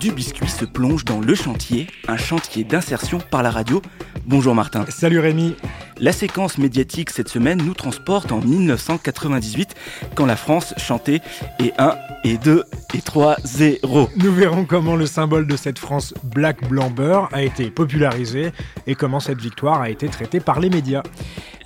Du Biscuit se plonge dans le chantier, un chantier d'insertion par la radio. Bonjour Martin. Salut Rémi. La séquence médiatique cette semaine nous transporte en 1998 quand la France chantait et 1 et 2 et 3 0. Nous verrons comment le symbole de cette France black blanc beurre a été popularisé et comment cette victoire a été traitée par les médias.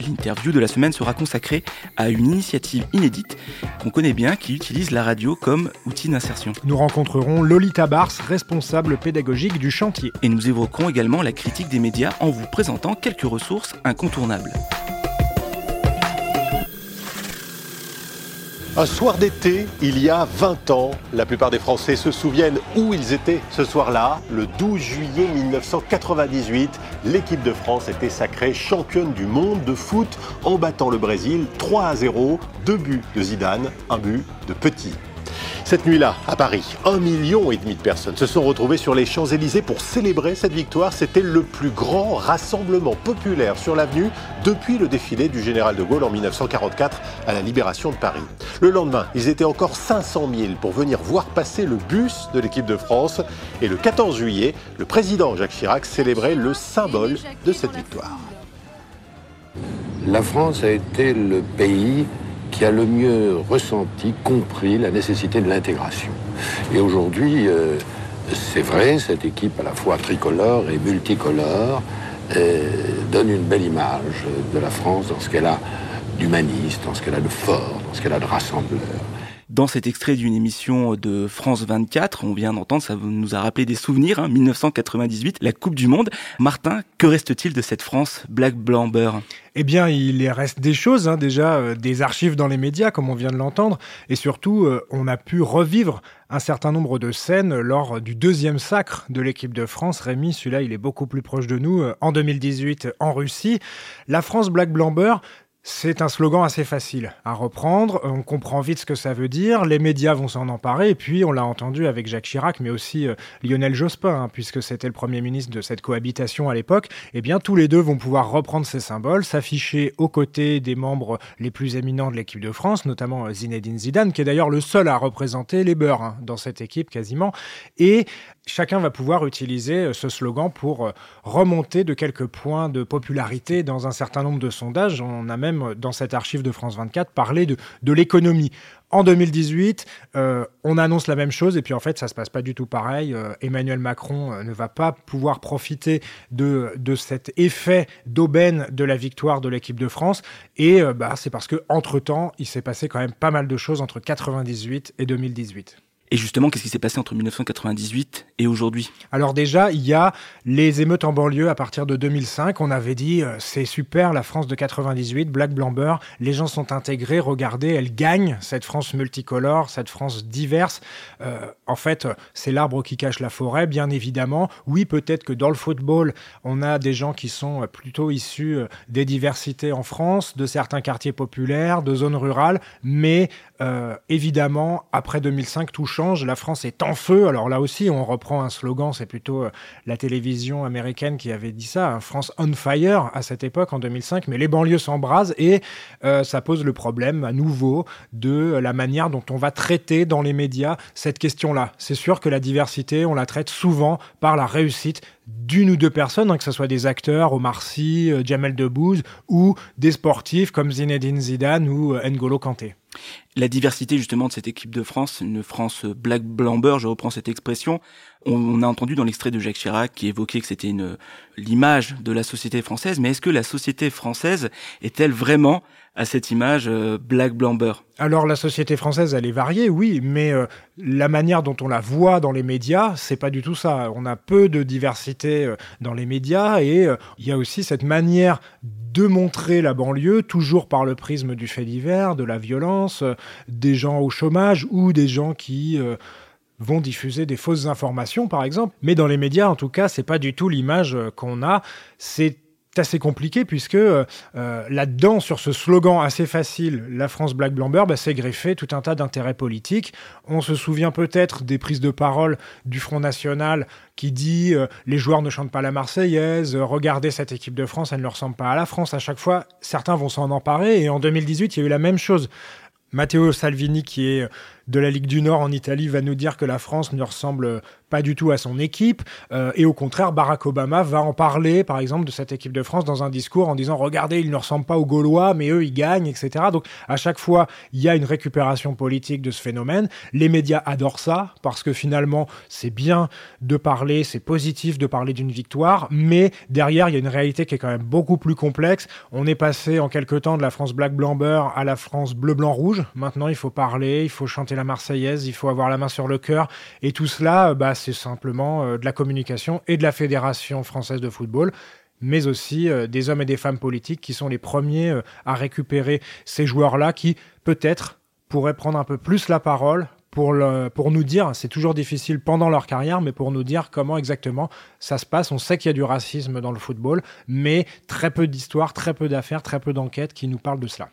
L'interview de la semaine sera consacrée à une initiative inédite qu'on connaît bien qui utilise la radio comme outil d'insertion. Nous rencontrerons Lolita Bars, responsable pédagogique du chantier. Et nous évoquerons également la critique des médias en vous présentant quelques ressources incontournables. Un soir d'été, il y a 20 ans, la plupart des Français se souviennent où ils étaient ce soir-là. Le 12 juillet 1998, l'équipe de France était sacrée championne du monde de foot en battant le Brésil 3 à 0, deux buts de Zidane, un but de Petit. Cette nuit-là, à Paris, un million et demi de personnes se sont retrouvées sur les Champs-Élysées pour célébrer cette victoire. C'était le plus grand rassemblement populaire sur l'avenue depuis le défilé du général de Gaulle en 1944 à la libération de Paris. Le lendemain, ils étaient encore 500 000 pour venir voir passer le bus de l'équipe de France. Et le 14 juillet, le président Jacques Chirac célébrait le symbole de cette victoire. La France a été le pays qui a le mieux ressenti, compris la nécessité de l'intégration. Et aujourd'hui, euh, c'est vrai, cette équipe à la fois tricolore et multicolore euh, donne une belle image de la France dans ce qu'elle a d'humaniste, dans ce qu'elle a de fort, dans ce qu'elle a de rassembleur. Dans cet extrait d'une émission de France 24, on vient d'entendre, ça nous a rappelé des souvenirs, hein, 1998, la Coupe du Monde. Martin, que reste-t-il de cette France black blanc beurre Eh bien, il reste des choses, hein, déjà euh, des archives dans les médias, comme on vient de l'entendre, et surtout, euh, on a pu revivre un certain nombre de scènes lors du deuxième sacre de l'équipe de France. Rémi, celui-là, il est beaucoup plus proche de nous, euh, en 2018 en Russie. La France black blanc beurre, c'est un slogan assez facile à reprendre, on comprend vite ce que ça veut dire, les médias vont s'en emparer, et puis on l'a entendu avec Jacques Chirac, mais aussi euh, Lionel Jospin, hein, puisque c'était le Premier ministre de cette cohabitation à l'époque, eh bien tous les deux vont pouvoir reprendre ces symboles, s'afficher aux côtés des membres les plus éminents de l'équipe de France, notamment euh, Zinedine Zidane, qui est d'ailleurs le seul à représenter les beurs hein, dans cette équipe quasiment, et chacun va pouvoir utiliser euh, ce slogan pour remonter de quelques points de popularité dans un certain nombre de sondages. On a même, euh, dans cette archive de France 24, parlé de, de l'économie. En 2018, euh, on annonce la même chose et puis en fait, ça se passe pas du tout pareil. Euh, Emmanuel Macron ne va pas pouvoir profiter de, cet effet d'aubaine de la victoire de l'équipe de France. Et bah, c'est parce que entre temps, il s'est passé quand même pas mal de choses entre 98 et 2018. Et justement, qu'est-ce qui s'est passé entre 1998 et aujourd'hui? Alors déjà, il y a les émeutes en banlieue à partir de 2005. On avait dit, euh, c'est super, la France de 98, Black Blanc Beurre, les gens sont intégrés, regardez, elle gagne, cette France multicolore, cette France diverse. Euh, en fait, c'est l'arbre qui cache la forêt, bien évidemment. Oui, peut-être que dans le football, on a des gens qui sont euh, plutôt issus euh, des diversités en France, de certains quartiers populaires, de zones rurales, mais euh, évidemment, après 2005, tout change. La France est en feu. Alors là aussi, on reprend un slogan, c'est plutôt euh, la télévision américaine qui avait dit ça, hein, France on fire à cette époque, en 2005, mais les banlieues s'embrasent et euh, ça pose le problème à nouveau de la manière dont on va traiter dans les médias cette question-là. C'est sûr que la diversité, on la traite souvent par la réussite d'une ou deux personnes, hein, que ce soit des acteurs, Omar Sy, euh, Jamel Debbouze, ou des sportifs comme Zinedine Zidane ou euh, N'Golo Kanté. La diversité justement de cette équipe de France, une France black blanc beurre, je reprends cette expression. On, a entendu dans l'extrait de Jacques Chirac qui évoquait que c'était une l'image de la société française, mais est-ce que la société française est-elle vraiment à cette image euh, black blanc beurre Alors la société française, elle est variée, oui, mais euh, la manière dont on la voit dans les médias, c'est pas du tout ça. On a peu de diversité euh, dans les médias et euh, il y a aussi cette manière de montrer la banlieue, toujours par le prisme du fait divers, de la violence, euh, des gens au chômage ou des gens qui euh, vont diffuser des fausses informations, par exemple. Mais dans les médias, en tout cas, c'est pas du tout l'image qu'on a. C'est assez compliqué puisque euh, euh, là-dedans, sur ce slogan assez facile, la France Black Blamber, bah, c'est greffé tout un tas d'intérêts politiques. On se souvient peut-être des prises de parole du Front National qui dit euh, les joueurs ne chantent pas la Marseillaise, regardez cette équipe de France, elle ne ressemble pas à la France. À chaque fois, certains vont s'en emparer et en 2018, il y a eu la même chose. Matteo Salvini, qui est de la Ligue du Nord en Italie, va nous dire que la France ne ressemble pas du tout à son équipe. Euh, et au contraire, Barack Obama va en parler, par exemple, de cette équipe de France dans un discours en disant Regardez, ils ne ressemblent pas aux Gaulois, mais eux, ils gagnent, etc. Donc, à chaque fois, il y a une récupération politique de ce phénomène. Les médias adorent ça, parce que finalement, c'est bien de parler, c'est positif de parler d'une victoire, mais derrière, il y a une réalité qui est quand même beaucoup plus complexe. On est passé en quelque temps de la France black blanc beurre à la France bleu blanc rouge. Maintenant, il faut parler, il faut chanter la Marseillaise, il faut avoir la main sur le cœur. Et tout cela, bah, c'est simplement euh, de la communication et de la Fédération française de football mais aussi euh, des hommes et des femmes politiques qui sont les premiers euh, à récupérer ces joueurs-là qui, peut-être, pourraient prendre un peu plus la parole pour, pour nous dire, c'est toujours difficile pendant leur carrière, mais pour nous dire comment exactement ça se passe. On sait qu'il y a du racisme dans le football, mais très peu d'histoires, très peu d'affaires, très peu d'enquêtes qui nous parlent de cela.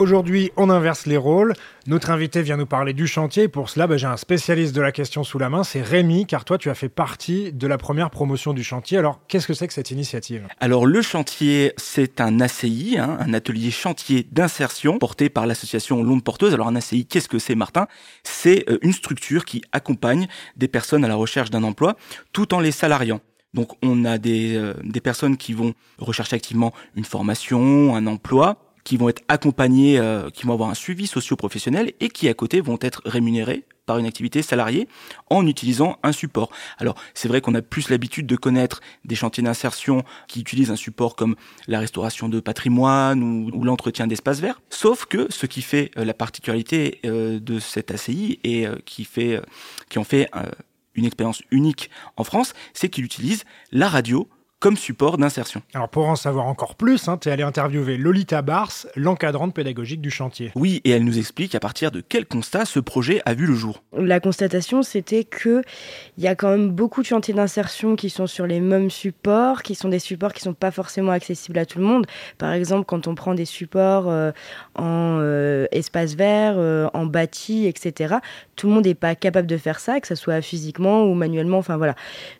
Aujourd'hui, on inverse les rôles. Notre invité vient nous parler du chantier. pour cela, bah, j'ai un spécialiste de la question sous la main, c'est Rémi, car toi, tu as fait partie de la première promotion du chantier. Alors, qu'est-ce que c'est que cette initiative? Alors, le chantier, c'est un ACI, hein, un atelier chantier d'insertion, porté par l'association Londe Porteuse. Alors, un ACI, qu'est-ce que c'est, Martin? C'est euh, une structure qui accompagne des personnes à la recherche d'un emploi, tout en les salariant. Donc, on a des, euh, des personnes qui vont rechercher activement une formation, un emploi, qui vont être accompagnés, euh, qui vont avoir un suivi socio-professionnel et qui à côté vont être rémunérés par une activité salariée en utilisant un support. Alors c'est vrai qu'on a plus l'habitude de connaître des chantiers d'insertion qui utilisent un support comme la restauration de patrimoine ou, l'entretien d'espaces verts, sauf que ce qui fait euh, la particularité euh, de cette ACI et qui fait qui en fait une expérience unique en France, c'est qu'il utilise la radio comme support d'insertion. Alors pour en savoir encore plus, hein, tu es allé interviewer Lolita Bars, l'encadrante pédagogique du chantier. Oui, et elle nous explique à partir de quel constat ce projet a vu le jour. La constatation, c'était que il y a quand même beaucoup de chantiers d'insertion qui sont sur les mêmes supports, qui sont des supports qui sont pas forcément accessibles à tout le monde. Par exemple, quand on prend des supports euh, en euh, espace vert, euh, en bâti, etc., tout le monde n'est pas capable de faire ça, que ce soit physiquement ou manuellement. Enfin voilà.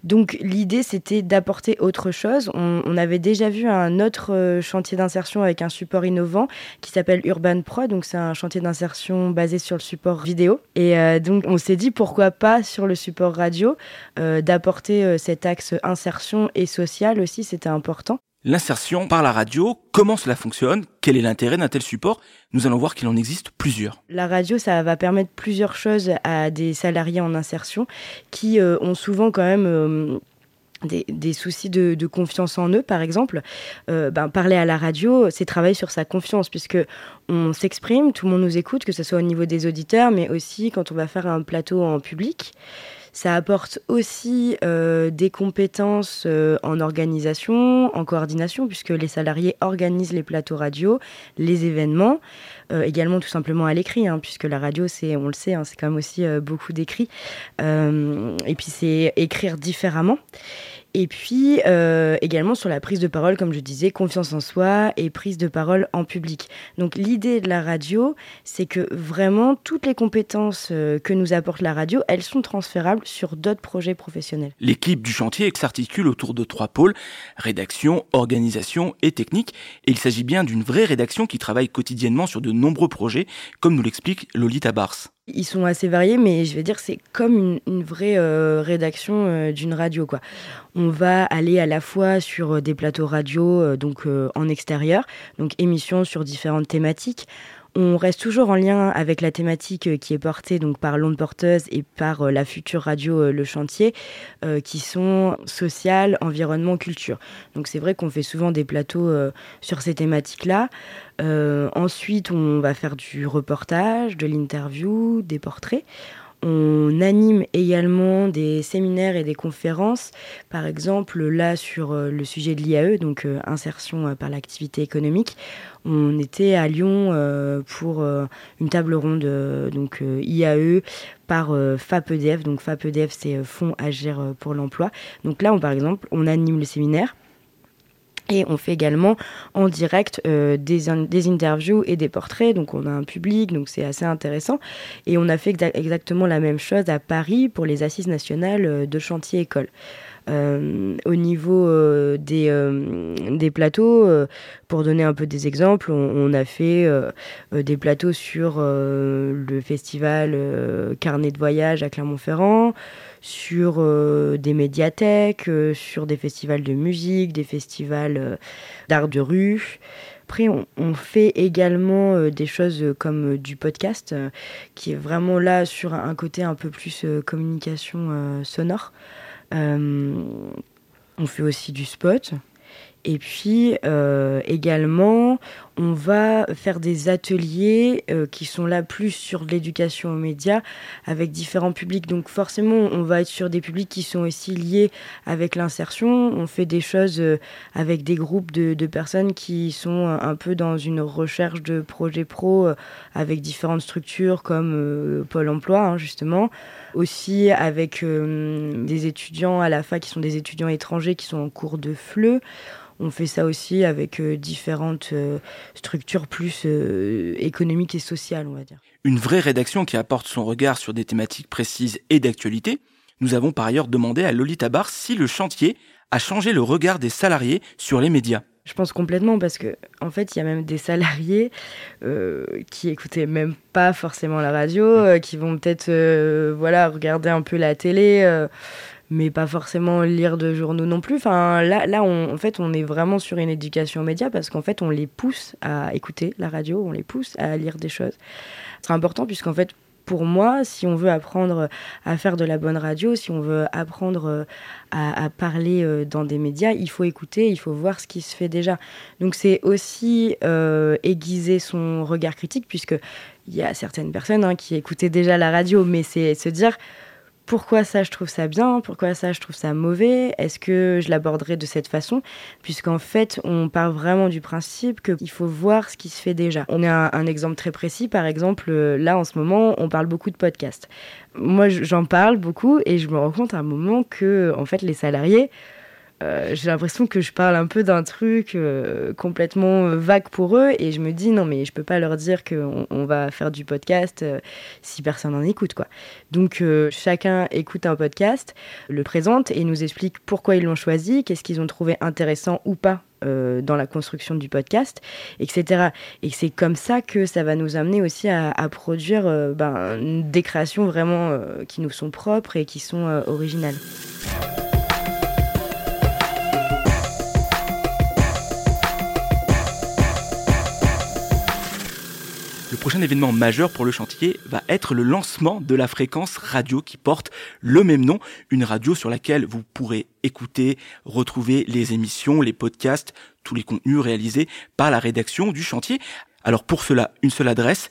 Donc l'idée, c'était d'apporter autre chose. On, avait déjà vu un autre euh, chantier d'insertion avec un support innovant qui s'appelle Urban Pro. Donc, c'est un chantier d'insertion basé sur le support vidéo. Et euh, donc, on s'est dit pourquoi pas sur le support radio euh, d'apporter cet axe insertion et social aussi, c'était important. L'insertion par la radio, comment cela fonctionne? Quel est l'intérêt d'un tel support? Nous allons voir qu'il en existe plusieurs. La radio, ça va permettre plusieurs choses à des salariés en insertion qui ont souvent quand même des, soucis de, confiance en eux, par exemple, euh, ben, parler à la radio, c'est travailler sur sa confiance, puisque on s'exprime, tout le monde nous écoute, que ce soit au niveau des auditeurs, mais aussi quand on va faire un plateau en public. Ça apporte aussi euh, des compétences euh, en organisation, en coordination, puisque les salariés organisent les plateaux radio, les événements, également tout simplement à l'écrit, hein, puisque la radio, on le sait, hein, c'est quand même aussi beaucoup d'écrit. et puis c'est écrire différemment. Et puis euh, également sur la prise de parole, comme je disais, confiance en soi et prise de parole en public. Donc l'idée de la radio, c'est que vraiment toutes les compétences euh, que nous apporte la radio, elles sont transférables sur d'autres projets professionnels. L'équipe du chantier s'articule autour de trois pôles, rédaction, organisation et technique. Et il s'agit bien d'une vraie rédaction qui travaille quotidiennement sur de nombreux projets, comme nous l'explique Lolita Bars. Ils sont assez variés, mais je vais dire c'est comme une, vraie euh, rédaction euh, d'une radio. Quoi. On va aller à la fois sur euh, des plateaux radio, donc en extérieur, donc émissions sur différentes thématiques. On reste toujours en lien avec la thématique euh, qui est portée par l'onde porteuse et par euh, la future radio euh, Le Chantier, qui sont sociales, environnement, culture. Donc c'est vrai qu'on fait souvent des plateaux sur ces thématiques-là. ensuite, on va faire du reportage, de l'interview, des portraits. On anime également des séminaires et des conférences, par exemple là sur euh, le sujet de l'IAE, donc euh, insertion euh, par l'activité économique. On était à Lyon pour une table ronde donc IAE par FAPEDF. Donc FAPEDF c'est Fonds Agir pour l'emploi. Donc là on par exemple on anime le séminaire et on fait également en direct euh, des, interviews et des portraits. Donc on a un public, donc c'est assez intéressant. Et on a fait exactement la même chose à Paris pour les assises nationales euh, de chantier école. Euh, au niveau des, des, plateaux, pour donner un peu des exemples, on, a fait des plateaux sur le festival Carnet de voyage à Clermont-Ferrand, sur euh, des médiathèques, euh, sur des festivals de musique, des festivals euh, d'art de rue. Après, on, fait également des choses comme du podcast, qui est vraiment là sur un côté un peu plus communication sonore. On fait aussi du spot. Et puis également, on va faire des ateliers euh, qui sont là plus sur l'éducation aux médias avec différents publics. Donc forcément, on va être sur des publics qui sont aussi liés avec l'insertion. On fait des choses euh, avec des groupes de, personnes qui sont un peu dans une recherche de projets pro euh, avec différentes structures comme Pôle Emploi, hein, justement. Aussi avec des étudiants à la fac qui sont des étudiants étrangers qui sont en cours de FLE. On fait ça aussi avec euh, différentes euh, structures plus euh, économiques et sociales, on va dire. Une vraie rédaction qui apporte son regard sur des thématiques précises et d'actualité. Nous avons par ailleurs demandé à Lolita Bar si le chantier a changé le regard des salariés sur les médias. Je pense complètement parce que en fait, il y a même des salariés qui écoutaient même pas forcément la radio, qui vont peut-être voilà regarder un peu la télé mais pas forcément lire de journaux non plus. Enfin, là, là on, en fait, on est vraiment sur une éducation média parce qu'en fait, on les pousse à écouter la radio, on les pousse à lire des choses. C'est important puisqu'en fait, pour moi, si on veut apprendre à faire de la bonne radio, si on veut apprendre à, parler euh, dans des médias, il faut écouter, il faut voir ce qui se fait déjà. Donc c'est aussi euh, aiguiser son regard critique, puisque il y a certaines personnes hein, qui écoutaient déjà la radio, mais c'est se dire pourquoi ça je trouve ça bien, pourquoi ça je trouve ça mauvais, est-ce que je l'aborderai de cette façon, puisqu'en fait on part vraiment du principe qu'il faut voir ce qui se fait déjà. On a un, exemple très précis, par exemple euh, là en ce moment on parle beaucoup de podcasts. Moi j'en parle beaucoup et je me rends compte à un moment que en fait les salariés euh, j'ai l'impression que je parle un peu d'un truc euh, complètement euh, vague pour eux et je me dis non mais je peux pas leur dire qu'on on va faire du podcast si personne n'en écoute quoi. Donc chacun écoute un podcast, le présente et nous explique pourquoi ils l'ont choisi, qu'est-ce qu'ils ont trouvé intéressant ou pas dans la construction du podcast, etc. Et c'est comme ça que ça va nous amener aussi à, produire ben, des créations vraiment qui nous sont propres et qui sont originales. Prochain événement majeur pour le chantier va être le lancement de la fréquence radio qui porte le même nom, une radio sur laquelle vous pourrez écouter, retrouver les émissions, les podcasts, tous les contenus réalisés par la rédaction du chantier. Alors pour cela, une seule adresse,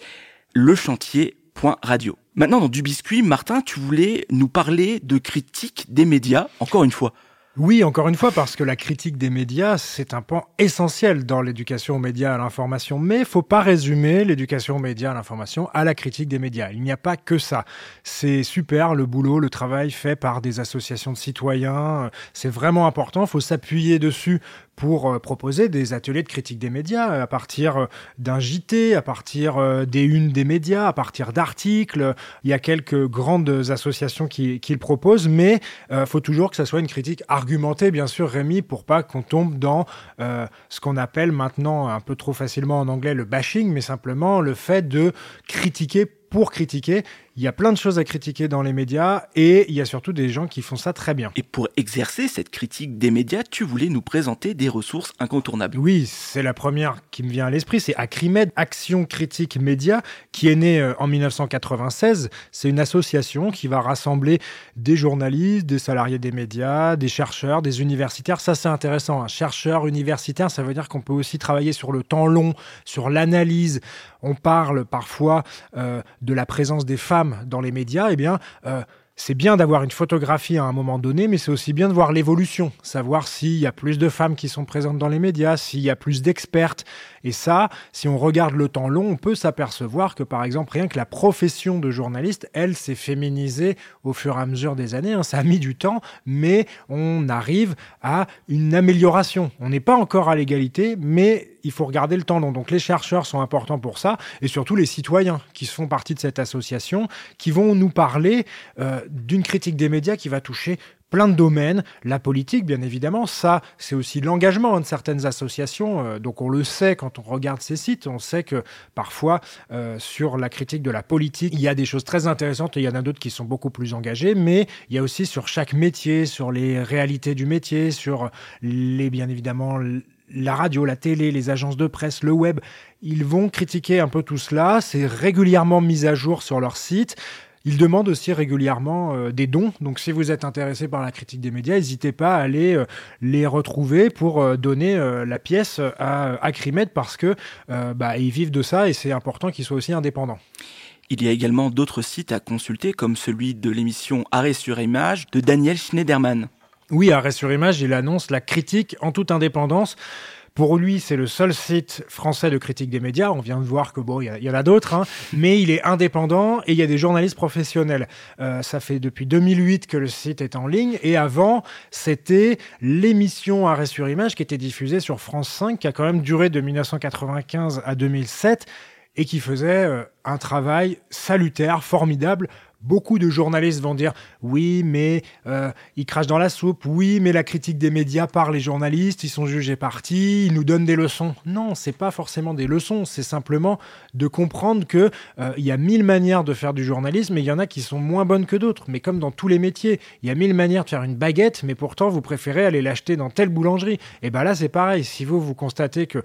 lechantier.radio. Maintenant, dans Du Biscuit, Martin, tu voulais nous parler de critique des médias, encore une fois. Oui, encore une fois, parce que la critique des médias, c'est un point essentiel dans l'éducation aux médias, à l'information. Mais faut pas résumer l'éducation aux médias, à l'information, à la critique des médias. Il n'y a pas que ça. C'est super le boulot, le travail fait par des associations de citoyens. C'est vraiment important. Faut s'appuyer dessus pour euh, proposer des ateliers de critique des médias euh, à partir euh, d'un JT, à partir des unes des médias, à partir d'articles. Il y a quelques grandes associations qui, qui le proposent, mais il faut toujours que ça soit une critique argumentée, bien sûr, Rémi, pour pas qu'on tombe dans ce qu'on appelle maintenant un peu trop facilement en anglais le bashing, mais simplement le fait de critiquer pour critiquer. Il y a plein de choses à critiquer dans les médias et il y a surtout des gens qui font ça très bien. Et pour exercer cette critique des médias, tu voulais nous présenter des ressources incontournables. Oui, c'est la première qui me vient à l'esprit, c'est Acrimed, Action Critique Média, qui est née euh, en 1996. C'est une association qui va rassembler des journalistes, des salariés des médias, des chercheurs, des universitaires. Ça, c'est intéressant. Un chercheur universitaire, ça veut dire qu'on peut aussi travailler sur le temps long, sur l'analyse. On parle parfois euh, de la présence des femmes dans les médias, eh bien, euh, c'est bien d'avoir une photographie à un moment donné, mais c'est aussi bien de voir l'évolution, savoir s'il y a plus de femmes qui sont présentes dans les médias, s'il y a plus d'expertes. Et ça, si on regarde le temps long, on peut s'apercevoir que, par exemple, rien que la profession de journaliste, elle, s'est féminisée au fur et à mesure des années. Hein. Ça a mis du temps, mais on arrive à une amélioration. On n'est pas encore à l'égalité, mais il faut regarder le temps. Donc les chercheurs sont importants pour ça, et surtout les citoyens qui font partie de cette association, qui vont nous parler euh, d'une critique des médias qui va toucher plein de domaines, la politique bien évidemment, ça c'est aussi l'engagement de certaines associations, euh, donc on le sait quand on regarde ces sites, on sait que parfois euh, sur la critique de la politique, il y a des choses très intéressantes et il y en a d'autres qui sont beaucoup plus engagées, mais il y a aussi sur chaque métier, sur les réalités du métier, sur les bien évidemment la radio, la télé, les agences de presse, le web, ils vont critiquer un peu tout cela. C'est régulièrement mis à jour sur leur site. Ils demandent aussi régulièrement euh, des dons. Donc, si vous êtes intéressé par la critique des médias, n'hésitez pas à aller euh, les retrouver pour euh, donner la pièce à Acrimed parce que bah, ils vivent de ça et c'est important qu'ils soient aussi indépendants. Il y a également d'autres sites à consulter, comme celui de l'émission Arrêt sur image de Daniel Schneiderman. Oui, Arrêt sur image, il annonce la critique en toute indépendance. Pour lui, c'est le seul site français de critique des médias. On vient de voir que bon, il y, en a d'autres, hein. mais il est indépendant et il y a des journalistes professionnels. Euh, ça fait depuis 2008 que le site est en ligne et avant, c'était l'émission Arrêt sur image qui était diffusée sur France 5, qui a quand même duré de 1995 à 2007 et qui faisait euh, un travail salutaire, formidable Beaucoup de journalistes vont dire oui, mais euh, ils crachent dans la soupe. Oui, mais la critique des médias par les journalistes, ils sont jugés partis, ils nous donnent des leçons. Non, c'est pas forcément des leçons. C'est simplement de comprendre que euh, il y a mille manières de faire du journalisme, et il y en a qui sont moins bonnes que d'autres. Mais comme dans tous les métiers, il y a mille manières de faire une baguette, mais pourtant vous préférez aller l'acheter dans telle boulangerie. Et ben là, c'est pareil. Si vous vous constatez que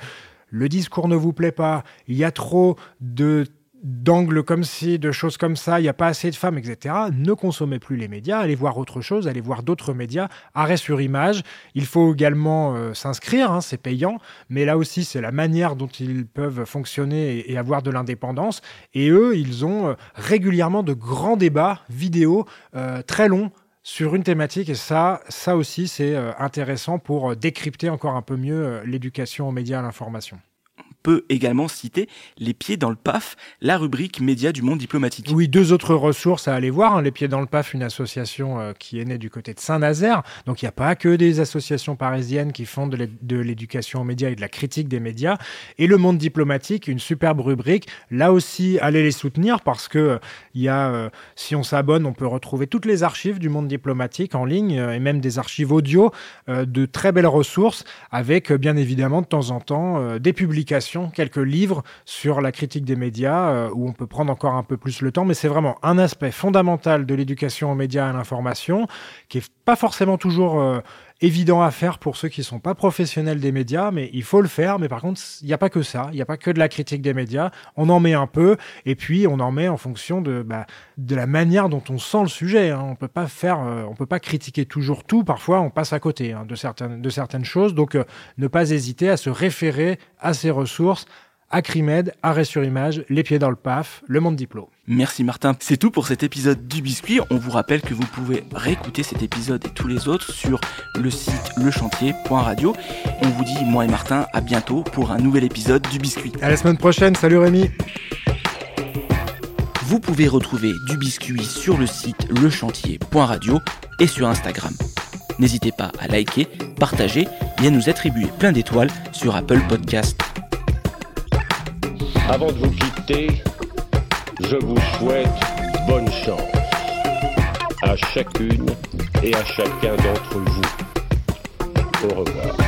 le discours ne vous plaît pas, il y a trop de d'angles comme ci, de choses comme ça, il n'y a pas assez de femmes, etc. Ne consommez plus les médias, allez voir autre chose, allez voir d'autres médias, arrêt sur image. Il faut également euh, s'inscrire, hein, c'est payant, mais là aussi c'est la manière dont ils peuvent fonctionner et, avoir de l'indépendance. Et eux, ils ont euh, régulièrement de grands débats vidéo euh, très longs sur une thématique et ça, ça aussi c'est intéressant pour décrypter encore un peu mieux l'éducation aux médias à l'information peut également citer Les Pieds dans le PAF, la rubrique média du monde diplomatique. Oui, deux autres ressources à aller voir. Hein. Les Pieds dans le PAF, une association euh, qui est née du côté de Saint-Nazaire. Donc il n'y a pas que des associations parisiennes qui font de l'éducation aux médias et de la critique des médias. Et le monde diplomatique, une superbe rubrique. Là aussi, allez les soutenir parce que il y a, euh, si on s'abonne, on peut retrouver toutes les archives du monde diplomatique en ligne euh, et même des archives audio, de très belles ressources avec bien évidemment de temps en temps des publications quelques livres sur la critique des médias, euh, où on peut prendre encore un peu plus le temps, mais c'est vraiment un aspect fondamental de l'éducation aux médias et à l'information, qui est pas forcément toujours euh, évident à faire pour ceux qui ne sont pas professionnels des médias, mais il faut le faire. Mais par contre, il n'y a pas que ça, il n'y a pas que de la critique des médias. On en met un peu, et puis on en met en fonction de, bah, de la manière dont on sent le sujet. Hein. On peut pas faire, euh, on peut pas critiquer toujours tout. Parfois, on passe à côté hein, de certaines de certaines choses. Donc, euh, ne pas hésiter à se référer à ces ressources, Acrimed, Arrêt sur image, Les pieds dans le paf, Le monde diplôme. Merci Martin. C'est tout pour cet épisode du Biscuit. On vous rappelle que vous pouvez réécouter cet épisode et tous les autres sur le site lechantier.radio. On vous dit, moi et Martin, à bientôt pour un nouvel épisode du Biscuit. À la semaine prochaine. Salut Rémi. Vous pouvez retrouver du Biscuit sur le site lechantier.radio et sur Instagram. N'hésitez pas à liker, partager et à nous attribuer plein d'étoiles sur Apple Podcast. Avant de vous quitter, je vous souhaite bonne chance à chacune et à chacun d'entre vous. Au revoir.